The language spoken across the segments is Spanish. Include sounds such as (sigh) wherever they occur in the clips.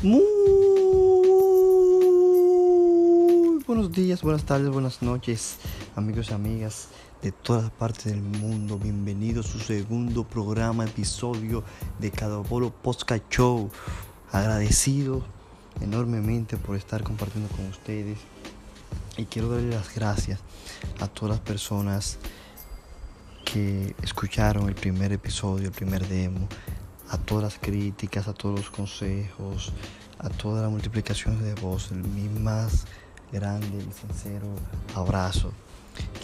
Muy buenos días, buenas tardes, buenas noches, amigos y amigas de todas partes del mundo. Bienvenidos a su segundo programa, episodio de Cada Polo Podcast Show. Agradecido enormemente por estar compartiendo con ustedes. Y quiero darle las gracias a todas las personas que escucharon el primer episodio, el primer demo, a todas las críticas, a todos los consejos, a todas las multiplicaciones de voz, mi más grande y sincero abrazo.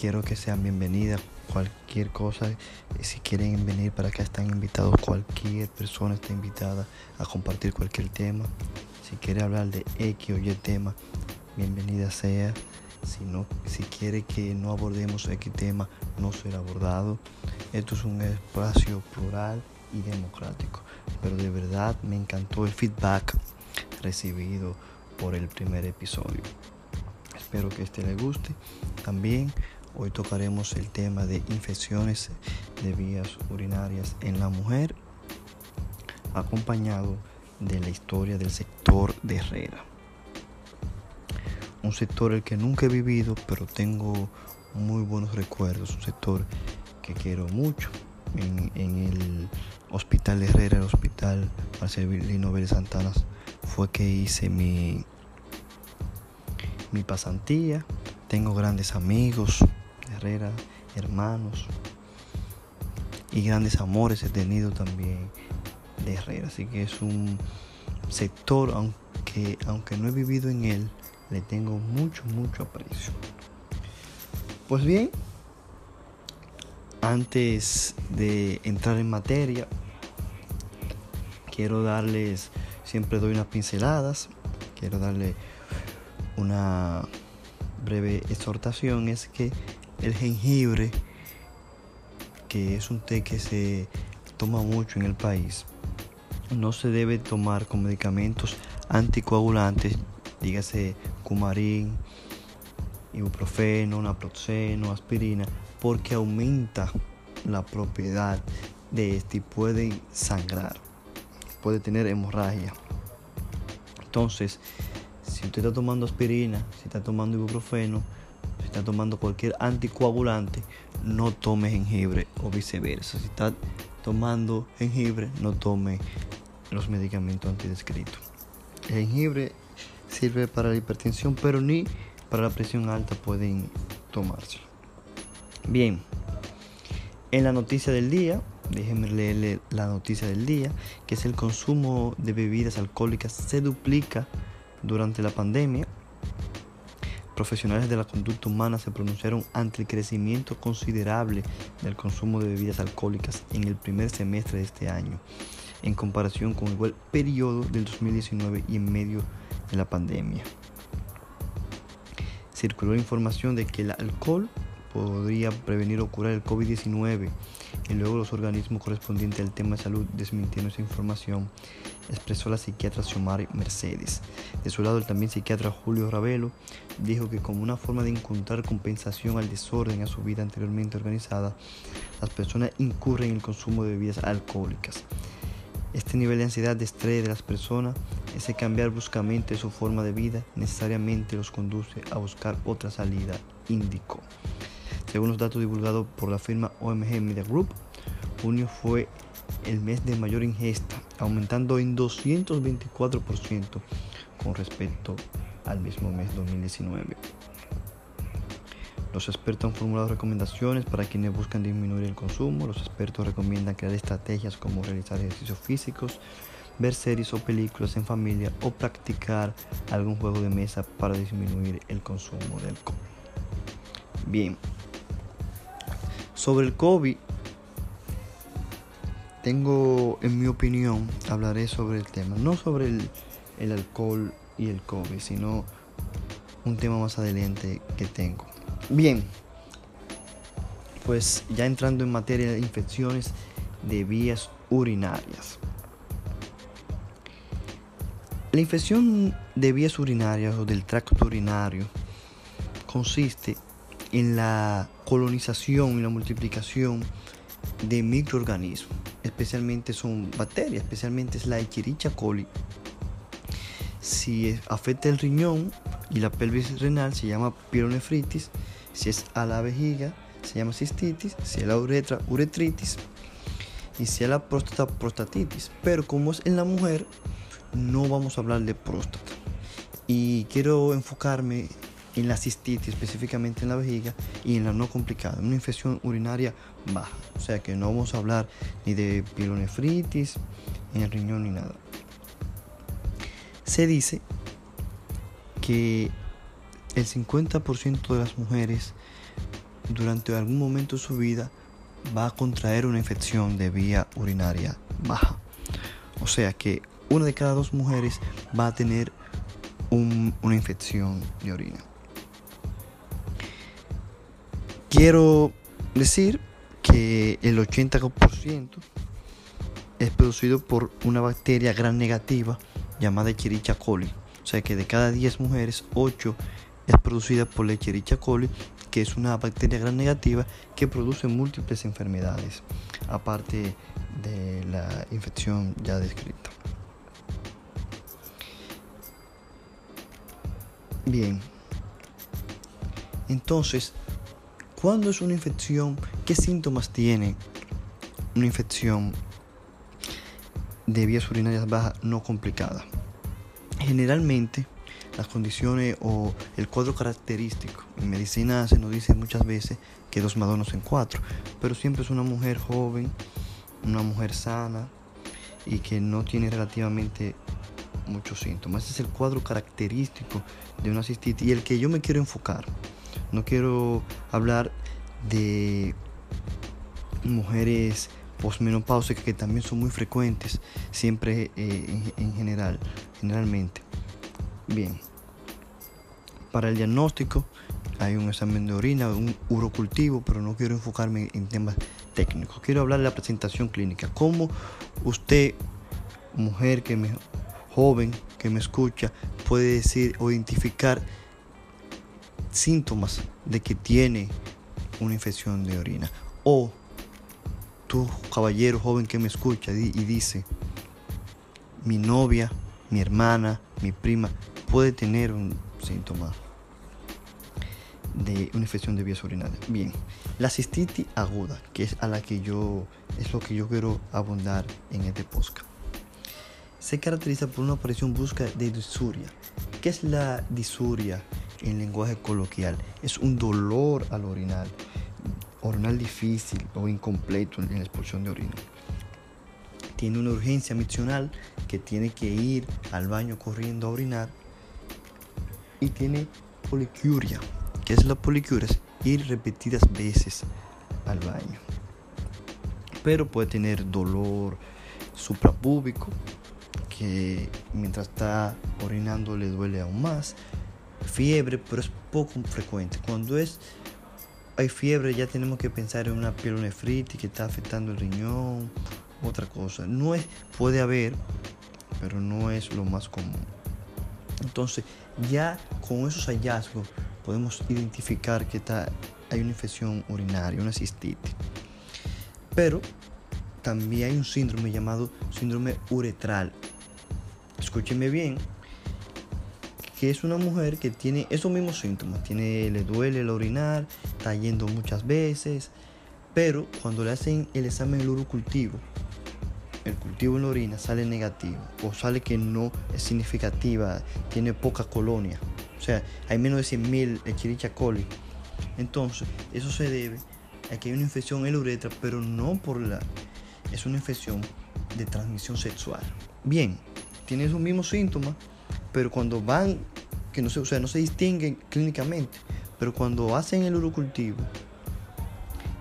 Quiero que sean bienvenidas cualquier cosa, si quieren venir para acá están invitados, cualquier persona está invitada a compartir cualquier tema. Si quiere hablar de X o Y tema, bienvenida sea. Si, no, si quiere que no abordemos X tema, no será abordado. Esto es un espacio plural democrático. Pero de verdad me encantó el feedback recibido por el primer episodio. Espero que este le guste. También hoy tocaremos el tema de infecciones de vías urinarias en la mujer, acompañado de la historia del sector de Herrera. Un sector el que nunca he vivido, pero tengo muy buenos recuerdos. Un sector que quiero mucho. En, el Hospital Herrera, el Hospital Marcelino Vélez Santana, fue que hice mi, mi pasantía. Tengo grandes amigos Herrera, hermanos y grandes amores he tenido también de Herrera. Así que es un sector, aunque, aunque no he vivido en él, le tengo mucho, mucho aprecio. Pues bien, antes de entrar en materia, quiero darles, siempre doy unas pinceladas, quiero darle una breve exhortación, es que el jengibre, que es un té que se toma mucho en el país, no se debe tomar con medicamentos anticoagulantes, dígase cumarín, ibuprofeno, naproxeno, aspirina, porque aumenta la propiedad de este y puede sangrar puede tener hemorragia. Entonces, si usted está tomando aspirina, si está tomando ibuprofeno, si está tomando cualquier anticoagulante, no tome jengibre o viceversa. Si está tomando jengibre, no tome los medicamentos antidescritos. El jengibre sirve para la hipertensión, pero ni para la presión alta pueden tomárselo. Bien, en la noticia del día Déjenme leerle la noticia del día, que es el consumo de bebidas alcohólicas se duplica durante la pandemia. Profesionales de la conducta humana se pronunciaron ante el crecimiento considerable del consumo de bebidas alcohólicas en el primer semestre de este año, en comparación con igual periodo del 2019 y en medio de la pandemia. Circuló información de que el alcohol podría prevenir o curar el COVID-19 y luego los organismos correspondientes al tema de salud desmintieron esa información, expresó la psiquiatra Xiomara Mercedes. De su lado, el también psiquiatra Julio Ravelo dijo que como una forma de encontrar compensación al desorden a su vida anteriormente organizada, las personas incurren en el consumo de bebidas alcohólicas. Este nivel de ansiedad, de estrés de las personas, ese cambiar bruscamente su forma de vida, necesariamente los conduce a buscar otra salida, indicó. Según los datos divulgados por la firma OMG Media Group, junio fue el mes de mayor ingesta, aumentando en 224% con respecto al mismo mes 2019. Los expertos han formulado recomendaciones para quienes buscan disminuir el consumo. Los expertos recomiendan crear estrategias como realizar ejercicios físicos, ver series o películas en familia o practicar algún juego de mesa para disminuir el consumo de alcohol. Bien, sobre el COVID, tengo, en mi opinión, hablaré sobre el tema, no sobre el, alcohol y el COVID, sino un tema más adelante que tengo. Bien, pues ya entrando en materia de infecciones de vías urinarias. La infección de vías urinarias o del tracto urinario consiste en la colonización y la multiplicación de microorganismos, especialmente son bacterias, especialmente es la Echerichia coli, Si afecta el riñón y la pelvis renal se llama pielonefritis. Si es a la vejiga se llama cistitis. Si es la uretra, uretritis. Y si es la próstata, prostatitis. Pero como es en la mujer, no vamos a hablar de próstata. Y quiero enfocarme en la cistitis, específicamente en la vejiga, y en la no complicada, una infección urinaria baja. O sea que no vamos a hablar ni de pielonefritis, en el riñón ni nada. Se dice que el 50% de las mujeres durante algún momento de su vida va a contraer una infección de vía urinaria baja. O sea que una de cada dos mujeres va a tener una infección de orina. Quiero decir que el 80% es producido por una bacteria gran negativa llamada Echerichia coli. O sea que de cada 10 mujeres, 8 es producida por la Echerichia coli, que es una bacteria gran negativa que produce múltiples enfermedades, aparte de la infección ya descrita. Bien, entonces, ¿cuándo es una infección? ¿Qué síntomas tiene una infección de vías urinarias bajas no complicada. Generalmente, las condiciones o el cuadro característico en medicina se nos dice muchas veces que dos madonos en cuatro, pero siempre es una mujer joven, una mujer sana y que no tiene relativamente muchos síntomas. Ese es el cuadro característico de una cistitis y el que yo me quiero enfocar. No quiero hablar de mujeres posmenopáusicas que también son muy frecuentes, siempre eh, en, general, generalmente. Bien, para el diagnóstico hay un examen de orina, un urocultivo, pero no quiero enfocarme en temas técnicos. Quiero hablar de la presentación clínica. ¿Cómo usted, mujer que me, joven que me escucha, puede decir o identificar síntomas de que tiene una infección de orina? O caballero joven que me escucha y dice, mi novia, mi hermana, mi prima puede tener un síntoma de una infección de vías urinarias. Bien, la cistitis aguda, que es a la que yo es lo que yo quiero abundar en este podcast. Se caracteriza por una aparición busca de disuria. ¿Qué es la disuria en lenguaje coloquial? Es un dolor al orinar orinal difícil o incompleto en la expulsión de orina. Tiene una urgencia misional que tiene que ir al baño corriendo a orinar. Y tiene policuria. ¿Qué es la policuria? Es ir repetidas veces al baño. Pero puede tener dolor suprapúbico, que mientras está orinando le duele aún más. Fiebre, pero es poco frecuente. Cuando es hay fiebre, ya tenemos que pensar en una pielonefritis que está afectando el riñón, otra cosa. No es, puede haber, pero no es lo más común. Entonces, ya con esos hallazgos podemos identificar que está, hay una infección urinaria, una cistitis. Pero también hay un síndrome llamado síndrome uretral. Escúcheme bien, que es una mujer que tiene esos mismos síntomas, tiene, le duele el orinar, está yendo muchas veces, pero cuando le hacen el examen del urocultivo, el cultivo en la orina sale negativo o sale que no es significativa, tiene poca colonia, o sea, hay menos de 100.000 Echerichia coli. Entonces, eso se debe a que hay una infección en la uretra, pero no por la... Es una infección de transmisión sexual. Bien, tiene esos mismos síntomas, pero cuando van, que no se, o sea, no se distinguen clínicamente, pero cuando hacen el urocultivo,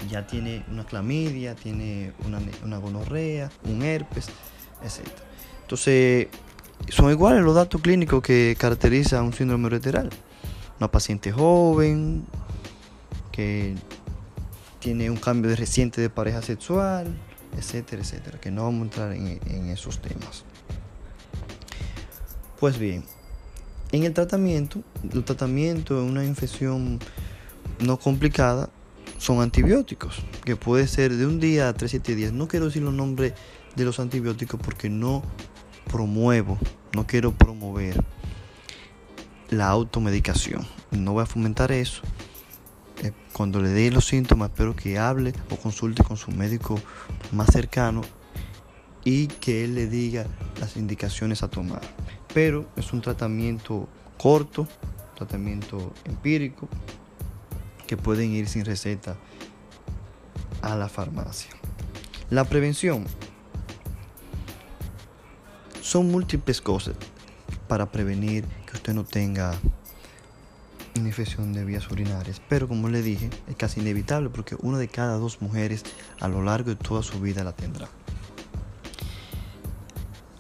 ya tiene una clamidia, tiene una, gonorrea, un herpes, etc. Entonces, son iguales los datos clínicos que caracterizan un síndrome ureteral. Una paciente joven que tiene un cambio de reciente de pareja sexual, etcétera, etcétera, que no vamos a entrar en esos temas. Pues bien, en el tratamiento, el tratamiento de una infección no complicada son antibióticos, que puede ser de un día a 3-7 días. No quiero decir los nombres de los antibióticos porque no promuevo, no quiero promover la automedicación. No voy a fomentar eso. Eh, cuando le dé los síntomas, espero que hable o consulte con su médico más cercano y que él le diga las indicaciones a tomar. Pero es un tratamiento corto, tratamiento empírico, que pueden ir sin receta a la farmacia. La prevención. Son múltiples cosas para prevenir que usted no tenga una infección de vías urinarias. Pero como le dije, es casi inevitable porque una de cada dos mujeres a lo largo de toda su vida la tendrá.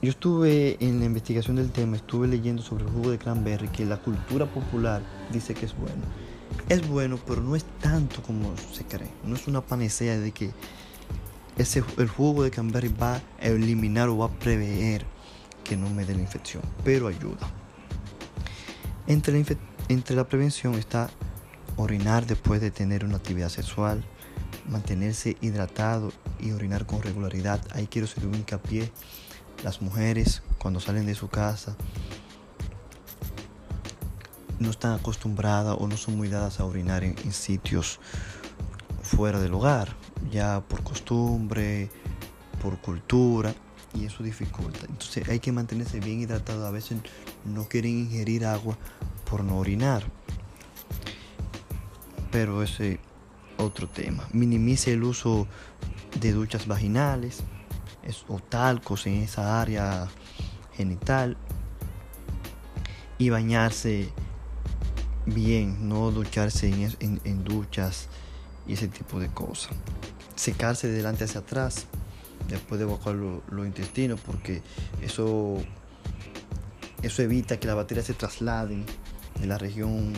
Yo estuve en la investigación del tema, estuve leyendo sobre el jugo de cranberry, que la cultura popular dice que es bueno. Es bueno, pero no es tanto como se cree. No es una panacea de que ese, el jugo de cranberry va a eliminar o va a prever que no me dé la infección, pero ayuda. Entre la, entre la prevención está orinar después de tener una actividad sexual, mantenerse hidratado y orinar con regularidad. Ahí quiero hacer un hincapié las mujeres cuando salen de su casa no están acostumbradas o no son muy dadas a orinar en, sitios fuera del hogar, ya por costumbre, por cultura, y eso dificulta. Entonces hay que mantenerse bien hidratado. A veces no quieren ingerir agua por no orinar. Pero ese otro tema. Minimice el uso de duchas vaginales o talcos en esa área genital y bañarse bien, no ducharse en, duchas y ese tipo de cosas. Secarse de delante hacia atrás después de evacuar los intestinos porque eso, eso evita que las bacterias se trasladen de la región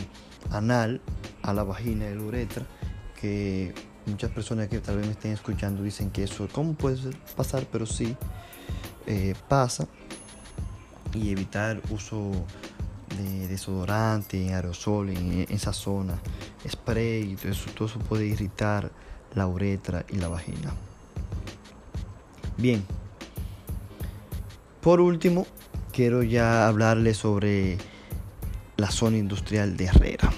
anal a la vagina y la uretra que muchas personas que tal vez me estén escuchando dicen que eso, ¿cómo puede pasar? Pero sí eh, pasa. Y evitar uso de desodorante, aerosol en, esa zona, spray, todo eso, todo eso puede irritar la uretra y la vagina. Bien. Por último, quiero ya hablarles sobre la zona industrial de Herrera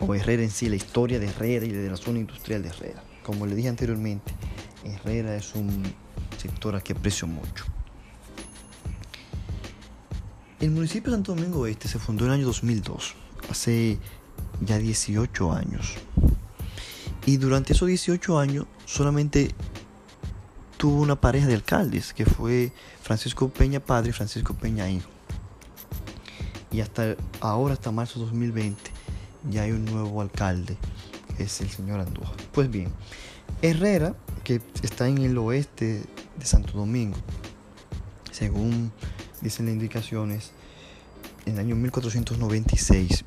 o Herrera en sí, la historia de Herrera y de la zona industrial de Herrera. Como le dije anteriormente, Herrera es un sector al que aprecio mucho. El municipio de Santo Domingo Este se fundó en el año 2002, hace ya 18 años. Y durante esos 18 años solamente tuvo una pareja de alcaldes, que fue Francisco Peña padre y Francisco Peña hijo. Y hasta ahora, hasta marzo de 2020, ya hay un nuevo alcalde, es el señor Andújar. Pues bien, Herrera, que está en el oeste de Santo Domingo, según dicen las indicaciones, en el año 1496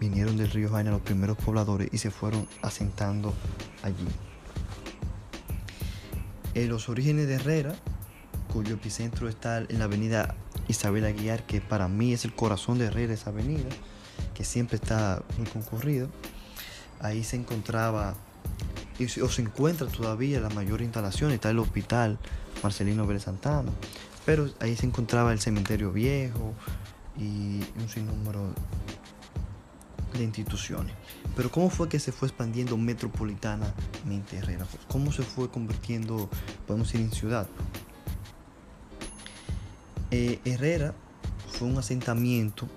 vinieron del río Jaina los primeros pobladores y se fueron asentando allí. En los orígenes de Herrera, cuyo epicentro está en la avenida Isabel Aguiar, que para mí es el corazón de Herrera, esa avenida, que siempre está muy concurrido. Ahí se encontraba, o se encuentra todavía la mayor instalación, está el hospital Marcelino Vélez Santana, pero ahí se encontraba el cementerio viejo y un sinnúmero de instituciones. Pero ¿cómo fue que se fue expandiendo metropolitanamente Herrera? ¿Cómo se fue convirtiendo, podemos decir, en ciudad? Eh, Herrera fue un asentamiento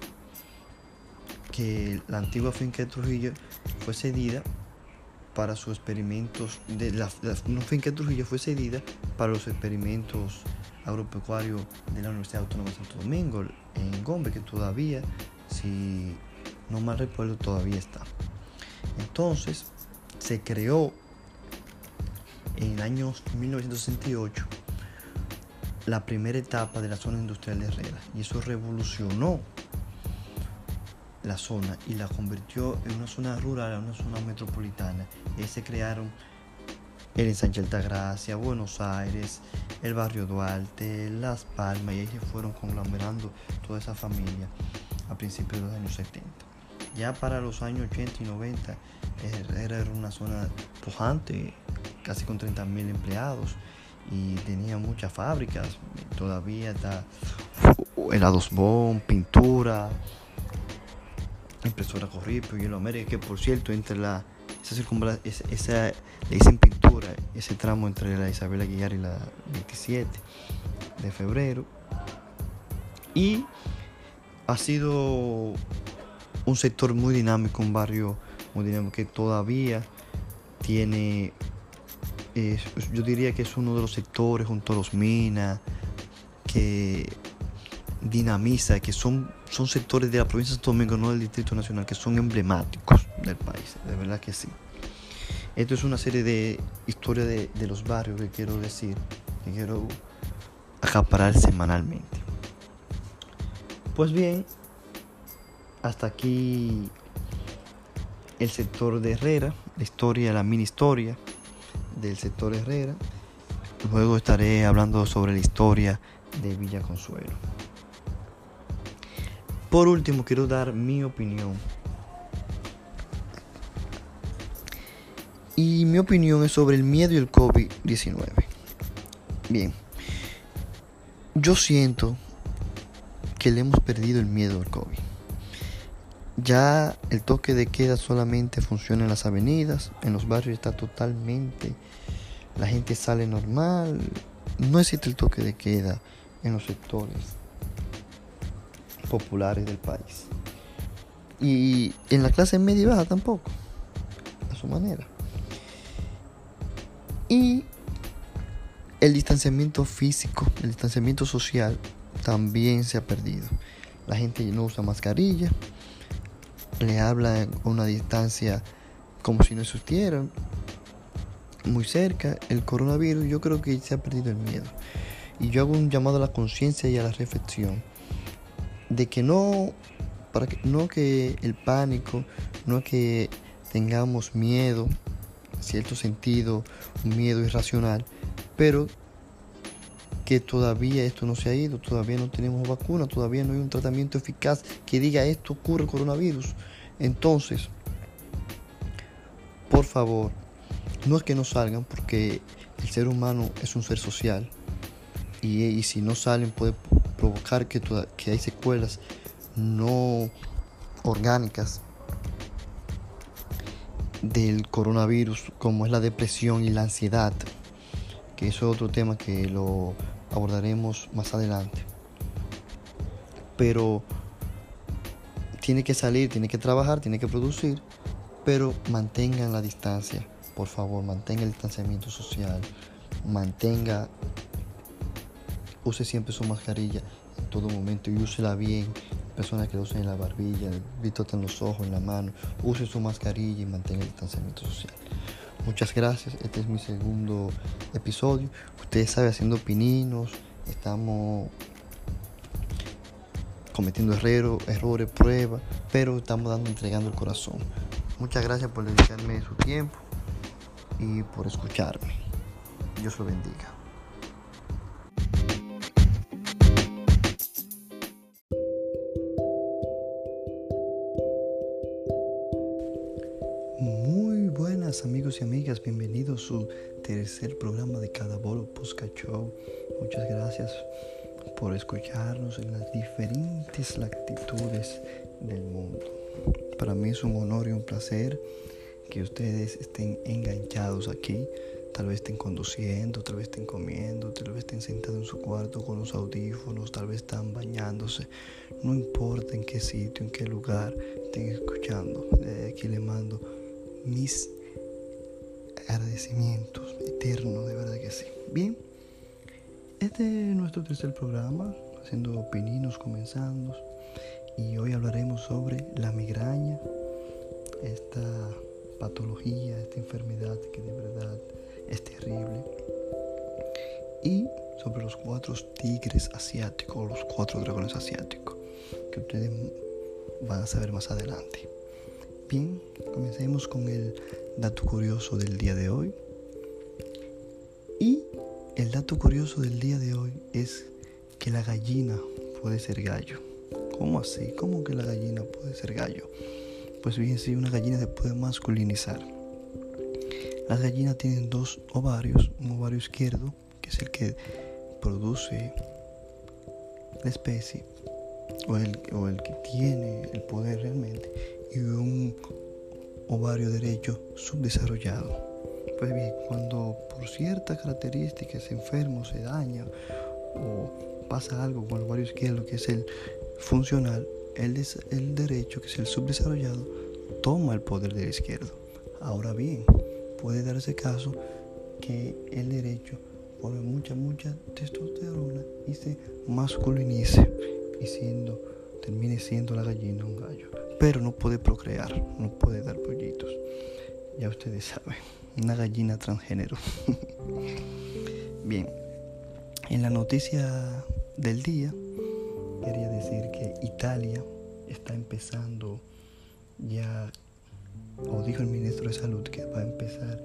que la antigua finca de Trujillo fue cedida para sus experimentos, de la, finca de Trujillo fue cedida para los experimentos agropecuarios de la Universidad Autónoma de Santo Domingo, en Gombe, que todavía, si no mal recuerdo, todavía está. Entonces, se creó en el año 1968 la primera etapa de la zona industrial de Herrera y eso revolucionó la zona y la convirtió en una zona rural, en una zona metropolitana. Y ahí se crearon el ensanche Altagracia, Buenos Aires, el barrio Duarte, Las Palmas, y ahí se fueron conglomerando toda esa familia a principios de los años 70. Ya para los años 80 y 90 era una zona pujante, casi con 30.000 empleados, y tenía muchas fábricas. Todavía está helados bon, pintura, impresora Corripio, Hielo América, que por cierto, entre la esa, esa, le dicen pintura, ese tramo entre la Isabel Aguilar y la 27 de febrero. Y ha sido un sector muy dinámico, un barrio muy dinámico que todavía tiene, yo diría que es uno de los sectores junto a los minas que dinamiza, que son, son sectores de la provincia de Santo Domingo, no del Distrito Nacional, que son emblemáticos del país, de verdad que sí. Esto es una serie de historias de, de los barrios que quiero decir, que quiero acaparar semanalmente. Pues bien, hasta aquí el sector de Herrera, la historia, la mini historia del sector Herrera. Luego estaré hablando sobre la historia de Villa Consuelo. Por último, quiero dar mi opinión. Y mi opinión es sobre el miedo y el COVID-19. Bien, yo siento que le hemos perdido el miedo al COVID. Ya el toque de queda solamente funciona en las avenidas, en los barrios está totalmente, la gente sale normal, no existe el toque de queda en los sectores populares del país. Y en la clase media y baja tampoco, a su manera. Y el distanciamiento físico, el distanciamiento social también se ha perdido. La gente no usa mascarilla, le habla a una distancia como si no existieran, muy cerca. El coronavirus, yo creo que se ha perdido el miedo. Y yo hago un llamado a la conciencia y a la reflexión de que no, para que, no que el pánico, no que tengamos miedo, en cierto sentido, un miedo irracional, pero que todavía esto no se ha ido, todavía no tenemos vacuna, todavía no hay un tratamiento eficaz que diga esto ocurre coronavirus. Entonces, por favor, no es que no salgan porque el ser humano es un ser social y, si no salen puede provocar que, hay secuelas no orgánicas del coronavirus como es la depresión y la ansiedad que eso es otro tema que lo abordaremos más adelante. Pero tiene que salir, tiene que trabajar, tiene que producir, pero mantengan la distancia, por favor, mantenga el distanciamiento social, mantenga, use siempre su mascarilla en todo momento y úsela bien. Personas que lo usen en la barbilla, vítate en los ojos, en la mano, use su mascarilla y mantenga el distanciamiento social. Muchas gracias, este es mi segundo episodio. Ustedes saben, haciendo pininos, estamos cometiendo errores, errores, pruebas, pero estamos dando, entregando el corazón. Muchas gracias por dedicarme su tiempo y por escucharme. Dios lo bendiga. Y amigas, bienvenidos a su tercer programa de Cada Bolo Posca Show. Muchas gracias por escucharnos en las diferentes latitudes del mundo. Para mí es un honor y un placer que ustedes estén enganchados aquí. Tal vez estén conduciendo, tal vez estén comiendo, tal vez estén sentados en su cuarto con los audífonos, tal vez están bañándose. No importa en qué sitio, en qué lugar estén escuchando. aquí le mando mis agradecimientos eternos, de verdad que sí. Bien, este es nuestro tercer programa, haciendo pininos comenzando, y hoy hablaremos sobre la migraña, esta patología, esta enfermedad que de verdad es terrible, y sobre los cuatro tigres asiáticos, los cuatro dragones asiáticos, que ustedes van a saber más adelante. Bien, comencemos con el dato curioso del día de hoy. Y el dato curioso del día de hoy es que la gallina puede ser gallo. ¿Cómo así? ¿Cómo que la gallina puede ser gallo? Pues bien, una gallina se puede masculinizar. Las gallinas tienen dos ovarios, un ovario izquierdo que es el que produce la especie, o el, o el que tiene el poder realmente, y un ovario derecho subdesarrollado. Pues bien, cuando por ciertas características se enferma se daña o pasa algo con el ovario izquierdo que es el funcional, el, el derecho que es el subdesarrollado toma el poder del izquierdo. Ahora bien, puede darse caso que el derecho pone mucha, mucha testosterona y se masculinice y siendo, termine siendo la gallina un gallo. Pero no puede procrear, no puede dar pollitos. Ya ustedes saben una gallina transgénero. (laughs) Bien, en la noticia del día quería decir que Italia está empezando ya, o dijo el ministro de Salud que va a empezar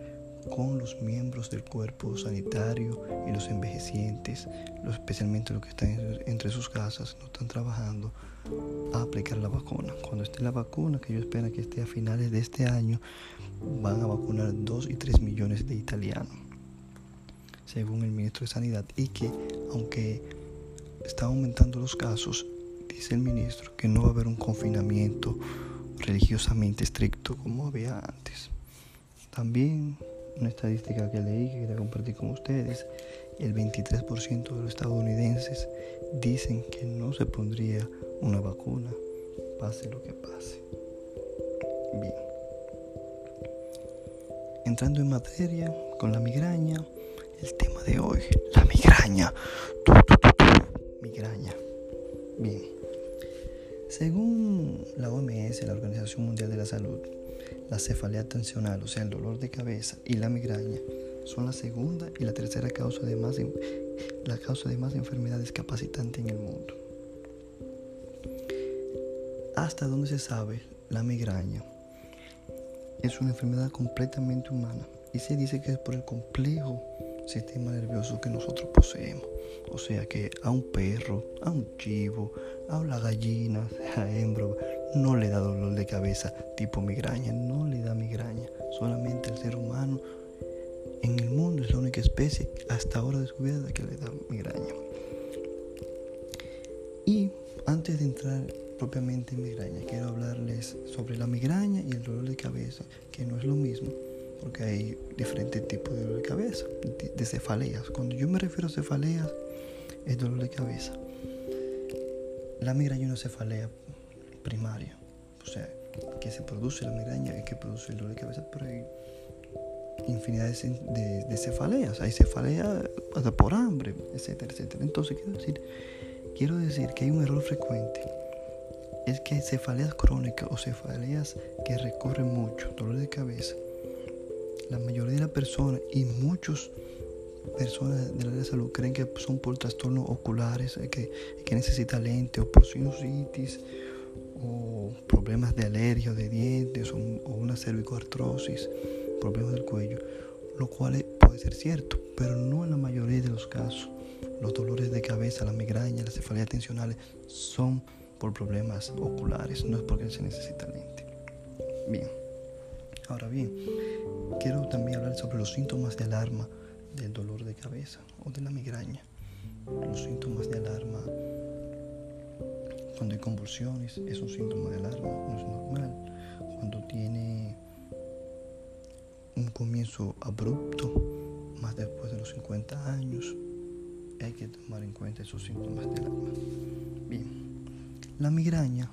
con los miembros del cuerpo sanitario y los envejecientes, especialmente los que están entre sus casas, no están trabajando, a aplicar la vacuna. Cuando esté la vacuna, que yo espero que esté a finales de este año, van a vacunar 2 y 3 millones de italianos, según el ministro de Sanidad, y que aunque está aumentando los casos, dice el ministro que no va a haber un confinamiento religiosamente estricto como había antes. También una estadística que leí que quería compartir con ustedes, el 23% de los estadounidenses dicen que no se pondría una vacuna, pase lo que pase. Bien. Entrando en materia con la migraña, el tema de hoy, la migraña. migraña. Bien. Según la OMS, la Organización Mundial de la Salud, la cefalea tensional, o sea, el dolor de cabeza y la migraña, son la segunda y la tercera causa de más, la causa de más enfermedades capacitantes en el mundo. Hasta donde se sabe, la migraña es una enfermedad completamente humana y se dice que es por el complejo sistema nervioso que nosotros poseemos. O sea que a un perro, a un chivo, a una gallina, (laughs) a hembra, no le da dolor de cabeza tipo migraña, no le da migraña. Solamente el ser humano en el mundo es la única especie hasta ahora descubierta que le da migraña. Y antes de entrar propiamente migraña. Quiero hablarles sobre la migraña y el dolor de cabeza, que no es lo mismo, porque hay diferentes tipos de dolor de cabeza, de cefaleas. Cuando yo me refiero a cefaleas, es dolor de cabeza. La migraña es una cefalea primaria, o sea, que se produce la migraña y que produce el dolor de cabeza, pero hay infinidad de, cefaleas. Hay cefalea hasta por hambre, etcétera, etcétera. Entonces, quiero decir, quiero decir que hay un error frecuente es que cefaleas crónicas o cefaleas que recorren mucho, dolor de cabeza, la mayoría de las personas y muchas personas del área de salud creen que son por trastornos oculares, eh, que, que necesita lente o por sinusitis o problemas de alergia o de dientes o, o una cervicoartrosis, problemas del cuello, lo cual puede ser cierto, pero no en la mayoría de los casos. Los dolores de cabeza, la migraña, las cefaleas tensionales son por problemas oculares, no es porque se necesita lente. Bien, ahora bien, quiero también hablar sobre los síntomas de alarma del dolor de cabeza o de la migraña. Los síntomas de alarma cuando hay convulsiones es un síntoma de alarma, no es normal. Cuando tiene un comienzo abrupto, más después de los 50 años, hay que tomar en cuenta esos síntomas de alarma. Bien. La migraña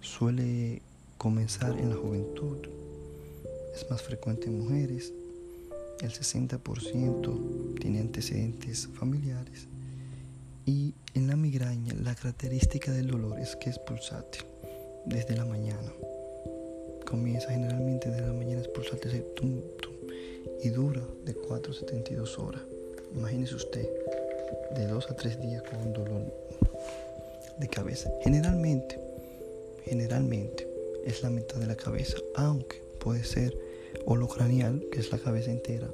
suele comenzar en la juventud, es más frecuente en mujeres, el 60% tiene antecedentes familiares y en la migraña la característica del dolor es que es pulsátil desde la mañana. Comienza generalmente desde la mañana, es pulsátil y dura de 4 a 72 horas. Imagínese usted, de 2 a 3 días con un dolor de cabeza. Generalmente, generalmente es la mitad de la cabeza, aunque puede ser holocranial, que es la cabeza entera,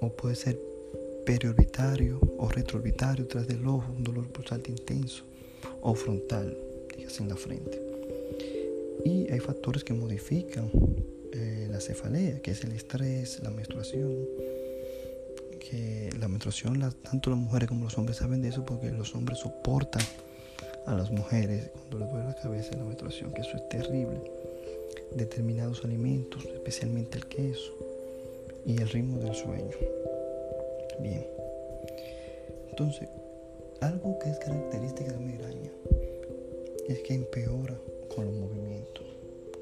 o puede ser periorbitario o retroorbitario tras del ojo, un dolor pulsante intenso, o frontal, dígase en la frente. Y hay factores que modifican eh, la cefalea, que es el estrés, la menstruación, que la menstruación, tanto las mujeres como los hombres saben de eso porque los hombres soportan a las mujeres cuando les duele la cabeza en la menstruación, que eso es terrible. Determinados alimentos, especialmente el queso y el ritmo del sueño. Bien. Entonces, algo que es característica de la migraña es que empeora con los movimientos,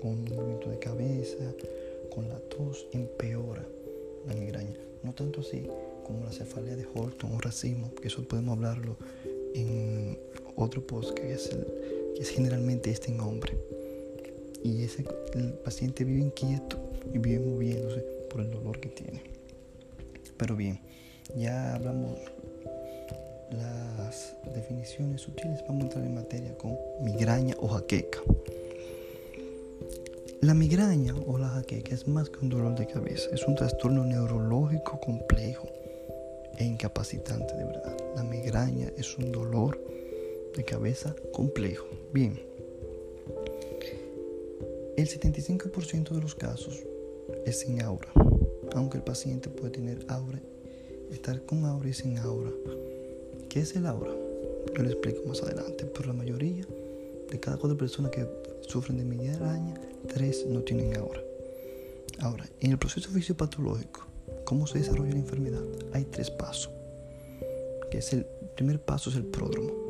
con un movimiento de cabeza, con la tos, empeora la migraña. No tanto así como la cefalea de Horton o racismo, que eso podemos hablarlo en otro post que es, generalmente este en hombre. Y ese, el paciente vive inquieto y vive moviéndose por el dolor que tiene. Pero bien, ya hablamos las definiciones sutiles, vamos a entrar en materia con migraña o jaqueca. La migraña o la jaqueca es más que un dolor de cabeza, es un trastorno neurológico complejo e incapacitante de verdad. La migraña es un dolor de cabeza complejo. Bien, el 75% de los casos es sin aura, aunque el paciente puede tener aura, estar con aura y sin aura. ¿Qué es el aura? Yo le explico más adelante, pero la mayoría de cada cuatro personas que sufren de migraña, tres no tienen aura. Ahora, en el proceso fisiopatológico, ¿cómo se desarrolla la enfermedad? Hay tres pasos. Que es el primer paso es el pródromo.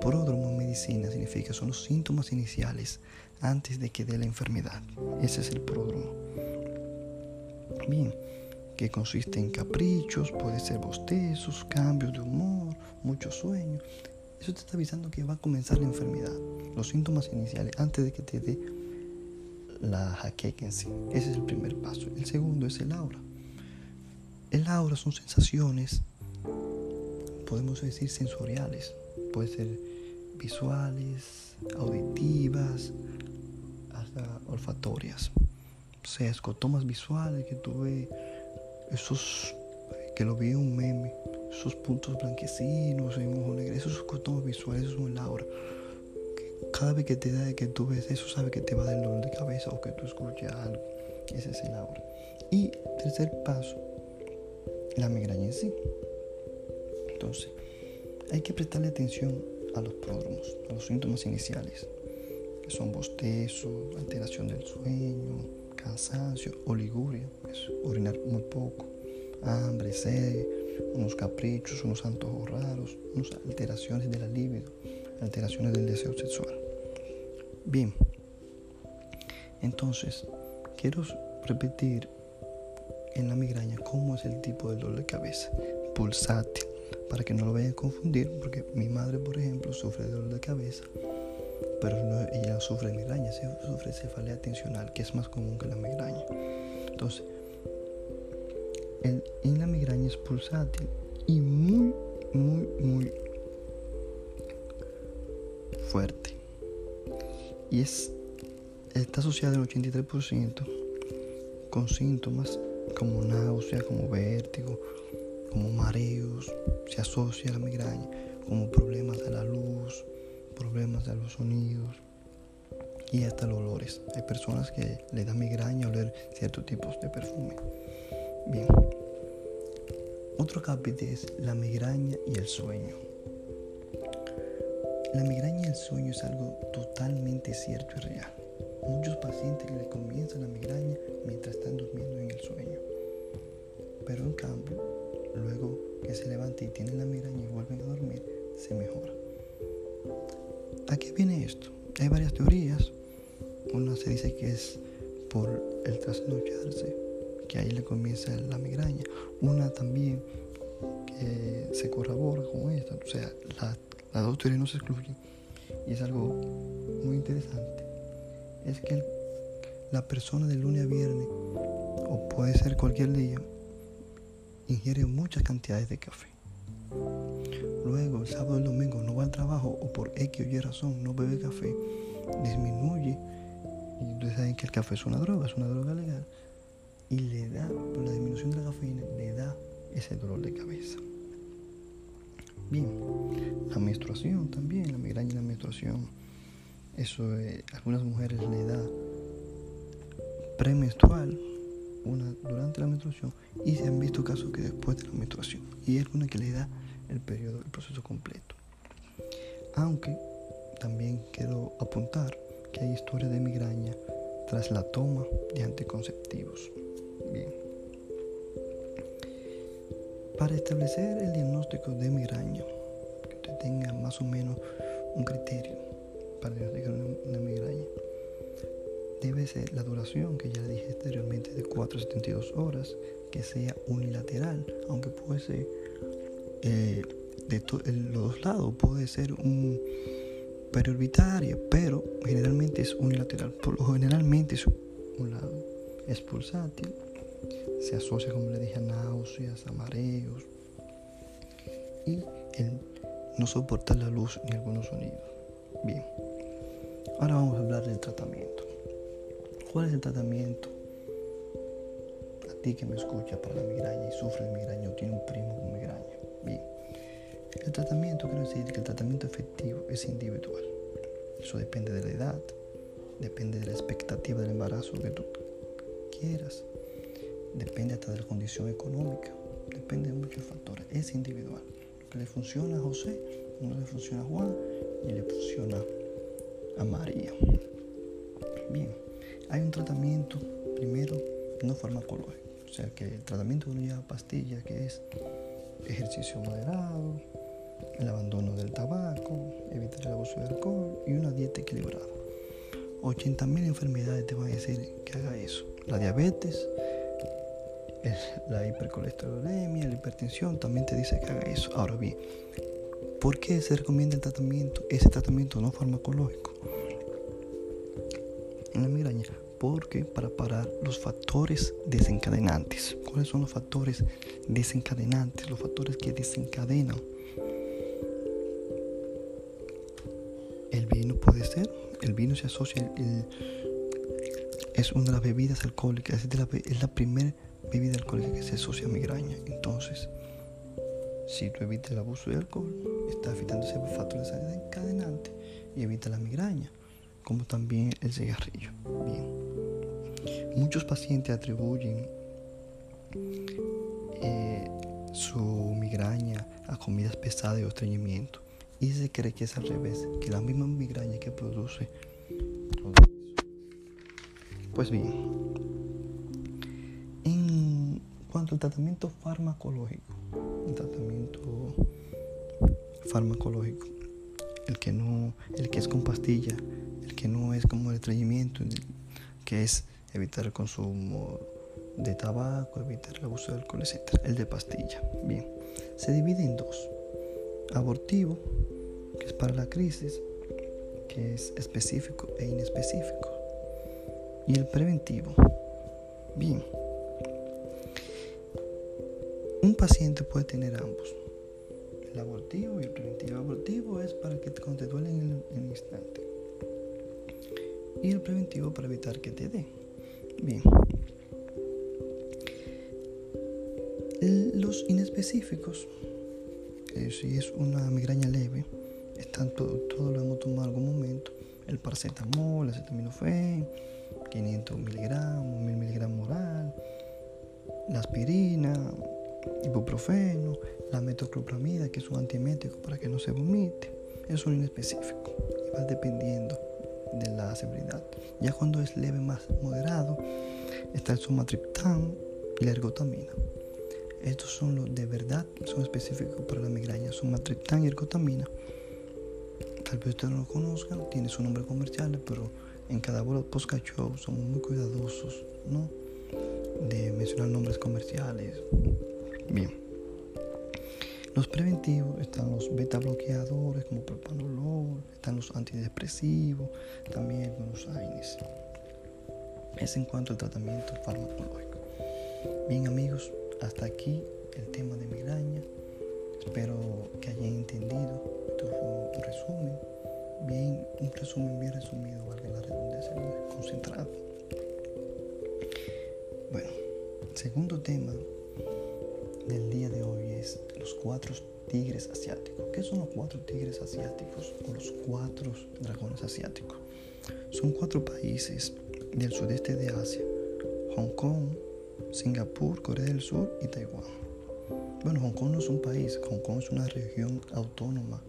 Pródromo en medicina significa son los síntomas iniciales antes de que dé la enfermedad. Ese es el pródromo. Bien, que consiste en caprichos, puede ser bostezos, cambios de humor, mucho sueño. Eso te está avisando que va a comenzar la enfermedad. Los síntomas iniciales antes de que te dé la jaqueca en sí. Ese es el primer paso. El segundo es el aura. El aura son sensaciones, podemos decir sensoriales. Puede ser visuales, auditivas, hasta olfatorias. O sea, escotomas visuales que tú ves, esos que lo vi en un meme, esos puntos blanquecinos en un ojo negro, esos escotomas visuales, eso es el aura cada vez que te da que tú ves eso, sabe que te va a dar dolor de cabeza o que tú escuchas algo. Ese es el aura. Y tercer paso, la migraña en sí. Entonces, hay que prestarle atención a los pródromos, a los síntomas iniciales, que son bostezo, alteración del sueño, cansancio, oliguria, es orinar muy poco, hambre, sed, unos caprichos, unos antojos raros, unas alteraciones de la libido alteraciones del deseo sexual. Bien, entonces quiero repetir en la migraña cómo es el tipo de dolor de cabeza. Pulsátil, para que no lo vayan a confundir, porque mi madre, por ejemplo, sufre de dolor de cabeza, pero ella sufre migraña, sufre cefalea atencional, que es más común que la migraña. Entonces, en la migraña es pulsátil y muy, muy, muy fuerte. Y es, está asociada al 83% con síntomas como náusea, como vértigo, como mareos. Se asocia a la migraña como problemas de la luz, problemas de los sonidos y hasta los olores. Hay personas que le da migraña oler ciertos tipos de perfume. Bien. Otro capítulo es la migraña y el sueño. La migraña y el sueño es algo totalmente cierto y real. Muchos pacientes le comienzan la migraña mientras están durmiendo en el sueño. Pero en cambio, luego que se levantan y tienen la migraña y vuelven a dormir, se mejora. ¿A qué viene esto? Hay varias teorías. Una se dice que es por el trasnocharse, que ahí le comienza la migraña. Una también que se corrobora con esta, o sea, la las dos teorías no se excluyen. Y es algo muy interesante. Es que la persona de lunes a viernes, o puede ser cualquier día, ingiere muchas cantidades de café. Luego, el sábado y el domingo no va al trabajo o por X o Y razón no bebe café, disminuye. Y ustedes saben que el café es una droga, es una droga legal. Y le da, por la disminución de la cafeína, le da ese dolor de cabeza. Bien, la menstruación también, la migraña y la menstruación. Eso a algunas mujeres le da premenstrual una durante la menstruación y se han visto casos que después de la menstruación. Y alguna que le da el periodo, el proceso completo. Aunque también quiero apuntar que hay historias de migraña tras la toma de anticonceptivos. Bien. Para establecer el diagnóstico de migraña, que usted tenga más o menos un criterio para diagnosticar una migraña, debe ser la duración que ya le dije anteriormente de 4 a 72 horas, que sea unilateral, aunque puede ser eh, de los dos lados, puede ser un periorbitaria, pero generalmente es unilateral. Por lo generalmente es un lado, es pulsátil, se asocia, como le dije, a náuseas, a y no soportar la luz ni algunos sonidos. Bien, ahora vamos a hablar del tratamiento. ¿Cuál es el tratamiento? A ti que me escucha para la migraña y sufre de migraña o tiene un primo con migraña. Bien. El tratamiento, quiero decir que el tratamiento efectivo es individual. Eso depende de la edad, depende de la expectativa del embarazo que tú quieras, depende hasta de la condición económica, depende de muchos factores. Es individual. Lo que le funciona a José no le funciona a Juan ni le funciona a María. Bien, hay un tratamiento primero no farmacológico, o sea que el tratamiento no lleva pastilla, que es ejercicio moderado, el abandono del tabaco, evitar el abuso de alcohol y una dieta equilibrada. 80.000 enfermedades te van a decir que haga eso. La diabetes, la hipercolesterolemia, la hipertensión también te dice que haga eso. Ahora bien, ¿por qué se recomienda el tratamiento, ese tratamiento no farmacológico? La migraña, porque para parar los factores desencadenantes. ¿Cuáles son los factores desencadenantes? Los factores que desencadenan. El vino puede ser, el vino se asocia, es una de las bebidas alcohólicas, es, la, primera bebida alcohólica que se asocia a migraña. Entonces, si tú evitas el abuso de alcohol, estás evitando ese factor desencadenante y evita la migraña como también el cigarrillo. Muchos pacientes atribuyen eh, su migraña a comidas pesadas o estreñimiento y se cree que es al revés, que la misma migraña que produce todo eso. Pues bien, en cuanto al tratamiento farmacológico, el tratamiento farmacológico, el que no, el que es con pastilla, que no es como el estreñimiento, que es evitar el consumo de tabaco, evitar el abuso de alcohol, etc. El de pastilla. Bien, se divide en dos. Abortivo, que es para la crisis, que es específico e inespecífico. Y el preventivo. Bien. Un paciente puede tener ambos. El abortivo y el preventivo. El abortivo es para que te duele en el instante y el preventivo para evitar que te dé. Bien. Los inespecíficos, eh, si es una migraña leve, están todo, todo lo hemos tomado en algún momento. El paracetamol, acetaminofén, 500 miligramos, 1000 miligramos oral, la aspirina, ibuprofeno, la metoclopramida, que es un antiemético para que no se vomite. Es un inespecífico va dependiendo de la severidad. Ya cuando es leve más moderado, está el sumatriptán y la ergotamina. Estos son los de verdad, son específicos para la migraña. Sumatriptán y ergotamina. Tal vez ustedes no lo conozcan, tiene su nombre comercial, pero en cada post show somos muy cuidadosos, ¿no? De mencionar nombres comerciales. Bien. Los preventivos están los beta bloqueadores como propanolol, están los antidepresivos, también algunos AINES. Es en cuanto al tratamiento farmacológico. Bien amigos, hasta aquí el tema de migraña. Espero que hayan entendido. Esto fue un resumen, bien, un resumen bien resumido, valga la redundancia, concentrado. Bueno, segundo tema del día de hoy es los cuatro tigres asiáticos. ¿Qué son los cuatro tigres asiáticos o los cuatro dragones asiáticos? Son cuatro países del sudeste de Asia, Hong Kong, Singapur, Corea del Sur y Taiwán. Bueno, Hong Kong no es un país, Hong Kong es una región autónoma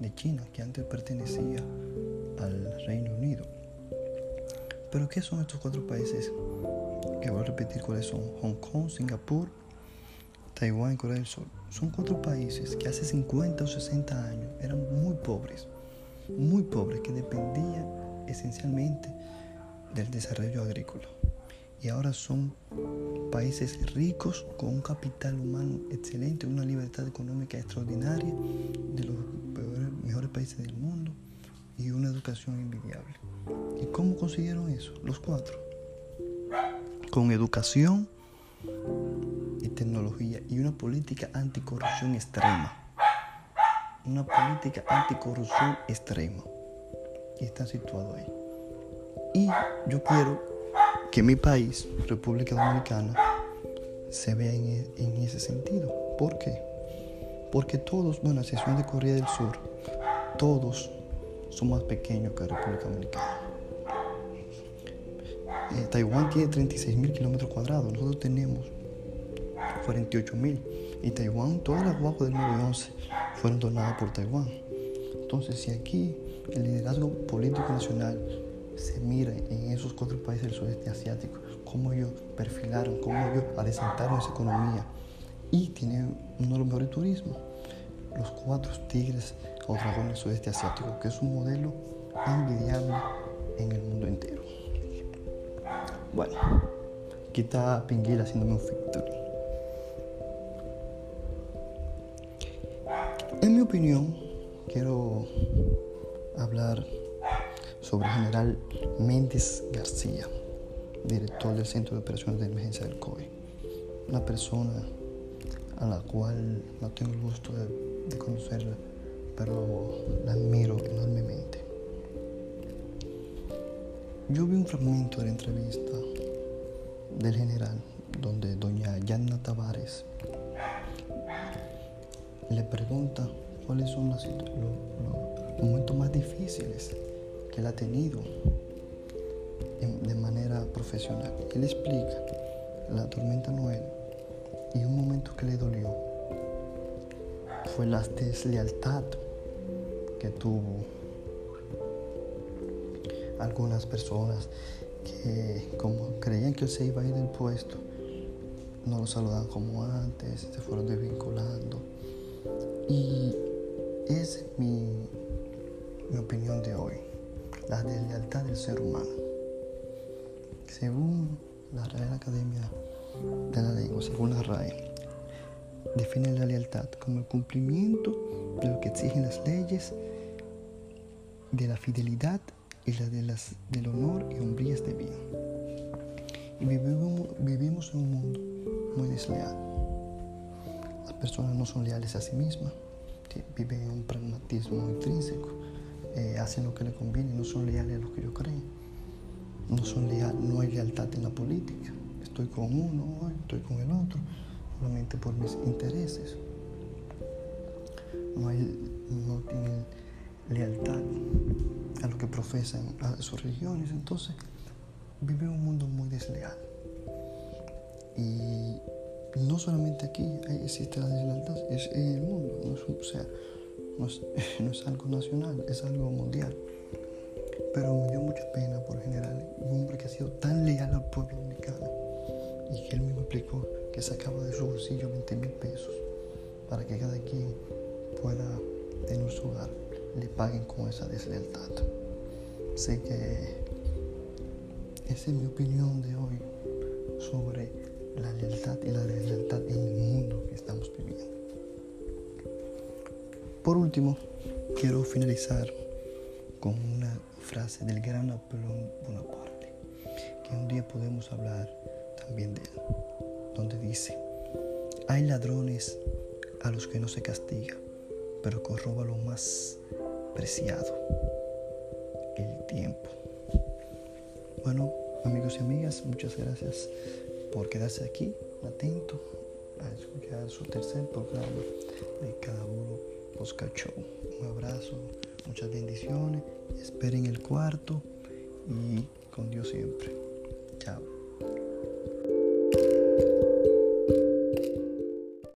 de China que antes pertenecía al Reino Unido. Pero ¿qué son estos cuatro países? Que voy a repetir cuáles son. Hong Kong, Singapur, Taiwán y Corea del Sur. Son cuatro países que hace 50 o 60 años eran muy pobres, muy pobres, que dependían esencialmente del desarrollo agrícola. Y ahora son países ricos con un capital humano excelente, una libertad económica extraordinaria, de los mejores países del mundo y una educación envidiable. ¿Y cómo consiguieron eso? Los cuatro. Con educación tecnología y una política anticorrupción extrema. Una política anticorrupción extrema. Y están situados ahí. Y yo quiero que mi país, República Dominicana, se vea en, e, en ese sentido. ¿Por qué? Porque todos, bueno, a excepción de Corea del Sur, todos son más pequeños que República Dominicana. Eh, Taiwán tiene 36 mil kilómetros cuadrados, nosotros tenemos 48 mil. Y Taiwán, todas las guapas del 911 fueron donadas por Taiwán. Entonces, si aquí el liderazgo político nacional se mira en esos cuatro países del sudeste asiático, cómo ellos perfilaron, cómo ellos adesentaron esa economía y tienen uno de los mejores turismos, los cuatro tigres o dragones del sudeste asiático, que es un modelo envidiable en el mundo entero. Bueno, aquí está Pinguil haciéndome un victory. En mi opinión, quiero hablar sobre el general Méndez García, director del Centro de Operaciones de Emergencia del COE. Una persona a la cual no tengo el gusto de, de conocerla, pero la admiro enormemente. Yo vi un fragmento de la entrevista del general donde doña Yanna Tavares le pregunta cuáles son los, momentos más difíciles que él ha tenido de manera profesional. Él explica la tormenta Noel y un momento que le dolió fue la deslealtad que tuvo algunas personas que como creían que él se iba a ir del puesto, no lo saludaban como antes, se fueron desvinculando. Y es mi, mi opinión de hoy, la deslealtad del ser humano. Según la Real Academia de la Lengua, según la RAE, define la lealtad como el cumplimiento de lo que exigen las leyes, de la fidelidad y la de las, del honor y hombrías de bien. Vivimos en un mundo muy desleal. Las personas no son leales a sí mismas, viven en un pragmatismo intrínseco, eh, hacen lo que les conviene, no son leales a lo que ellos creen. No, son leal, no hay lealtad en la política. Estoy con uno, estoy con el otro, solamente por mis intereses. No, hay, no tienen lealtad a lo que profesan a sus religiones. Entonces, vive un mundo muy desleal. Y no solamente aquí existe la deslealtad, es en el mundo. No es, o sea, no es, (laughs) no es algo nacional, es algo mundial. Pero me dio mucha pena por general un hombre que ha sido tan leal al pueblo dominicano y que él mismo explicó que sacaba de su bolsillo 20 mil pesos para que cada quien pueda tener su hogar le paguen con esa deslealtad. Sé que esa es mi opinión de hoy sobre la lealtad y la deslealtad en el mundo que estamos viviendo. Por último, quiero finalizar con una frase del gran Napoleón Bonaparte, que un día podemos hablar también de él, donde dice, hay ladrones a los que no se castiga, pero que lo más preciado, el tiempo. Bueno, amigos y amigas, muchas gracias por quedarse aquí, atento a escuchar su tercer programa de Cada Uno Oscar Show. Un abrazo, muchas bendiciones, esperen el cuarto y con Dios siempre.